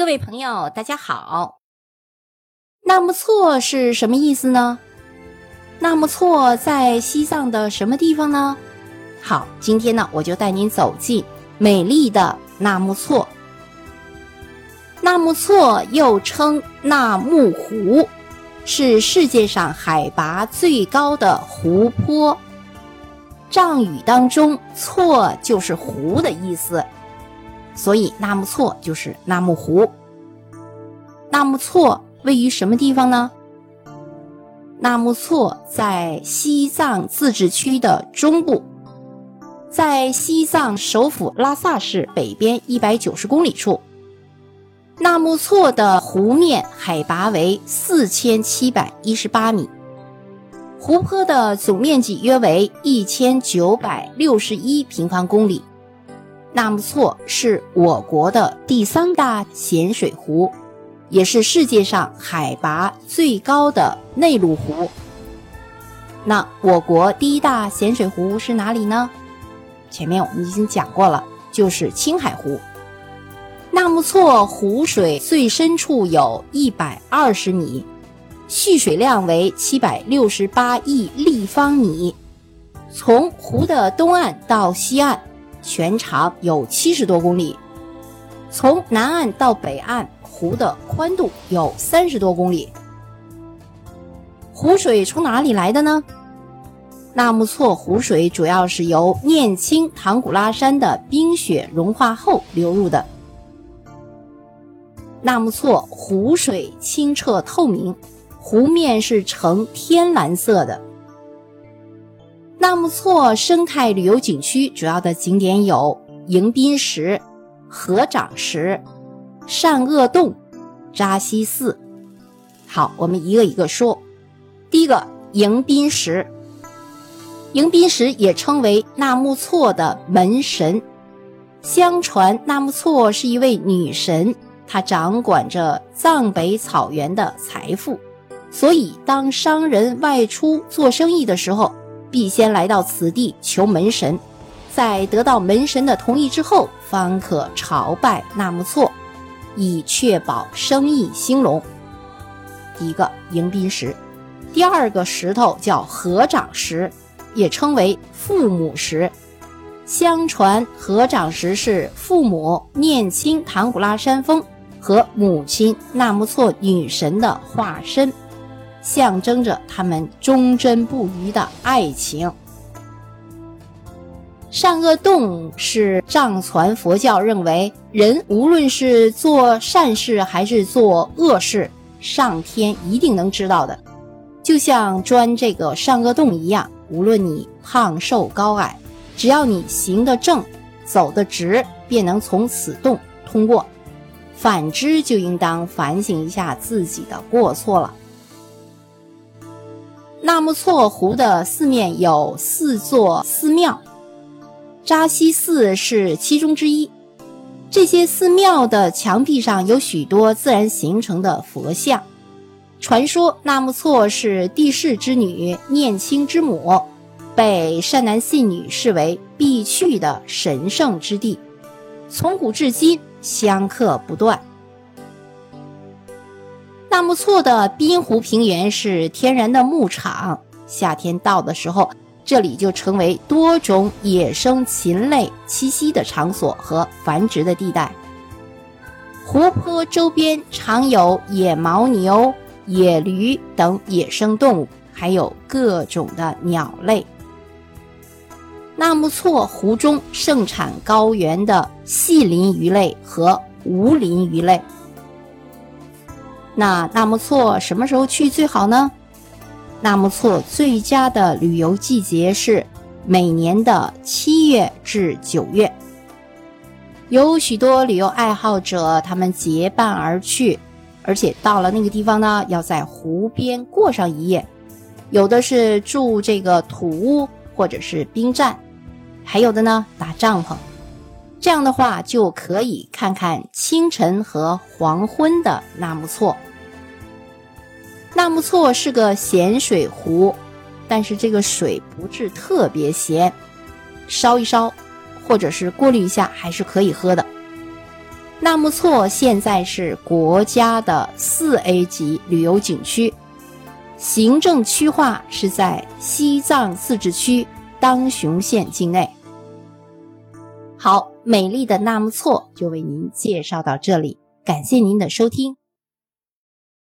各位朋友，大家好。纳木错是什么意思呢？纳木错在西藏的什么地方呢？好，今天呢，我就带您走进美丽的纳木错。纳木错又称纳木湖，是世界上海拔最高的湖泊。藏语当中，“错”就是湖的意思。所以纳木错就是纳木湖。纳木错位于什么地方呢？纳木错在西藏自治区的中部，在西藏首府拉萨市北边一百九十公里处。纳木错的湖面海拔为四千七百一十八米，湖泊的总面积约为一千九百六十一平方公里。纳木错是我国的第三大咸水湖，也是世界上海拔最高的内陆湖。那我国第一大咸水湖是哪里呢？前面我们已经讲过了，就是青海湖。纳木错湖水最深处有一百二十米，蓄水量为七百六十八亿立方米，从湖的东岸到西岸。全长有七十多公里，从南岸到北岸，湖的宽度有三十多公里。湖水从哪里来的呢？纳木错湖水主要是由念青唐古拉山的冰雪融化后流入的。纳木错湖水清澈透明，湖面是呈天蓝色的。纳木错生态旅游景区主要的景点有迎宾石、合掌石、善恶洞、扎西寺。好，我们一个一个说。第一个，迎宾石。迎宾石也称为纳木错的门神。相传纳木错是一位女神，她掌管着藏北草原的财富，所以当商人外出做生意的时候。必先来到此地求门神，在得到门神的同意之后，方可朝拜纳木错，以确保生意兴隆。一个迎宾石，第二个石头叫合掌石，也称为父母石。相传合掌石是父母念青唐古拉山峰和母亲纳木错女神的化身。象征着他们忠贞不渝的爱情。善恶洞是藏传佛教认为，人无论是做善事还是做恶事，上天一定能知道的。就像钻这个善恶洞一样，无论你胖瘦高矮，只要你行得正，走得直，便能从此洞通过。反之，就应当反省一下自己的过错了。纳木错湖的四面有四座寺庙，扎西寺是其中之一。这些寺庙的墙壁上有许多自然形成的佛像。传说纳木错是帝释之女念青之母，被善男信女视为必去的神圣之地，从古至今香客不断。纳木错的滨湖平原是天然的牧场，夏天到的时候，这里就成为多种野生禽类栖息的场所和繁殖的地带。湖泊周边常有野牦牛、野驴等野生动物，还有各种的鸟类。纳木错湖中盛产高原的细鳞鱼类和无鳞鱼类。那纳木错什么时候去最好呢？纳木错最佳的旅游季节是每年的七月至九月。有许多旅游爱好者，他们结伴而去，而且到了那个地方呢，要在湖边过上一夜。有的是住这个土屋或者是兵站，还有的呢搭帐篷。这样的话就可以看看清晨和黄昏的纳木错。纳木错是个咸水湖，但是这个水不是特别咸，烧一烧或者是过滤一下还是可以喝的。纳木错现在是国家的四 A 级旅游景区，行政区划是在西藏自治区当雄县境内。好，美丽的纳木错就为您介绍到这里，感谢您的收听。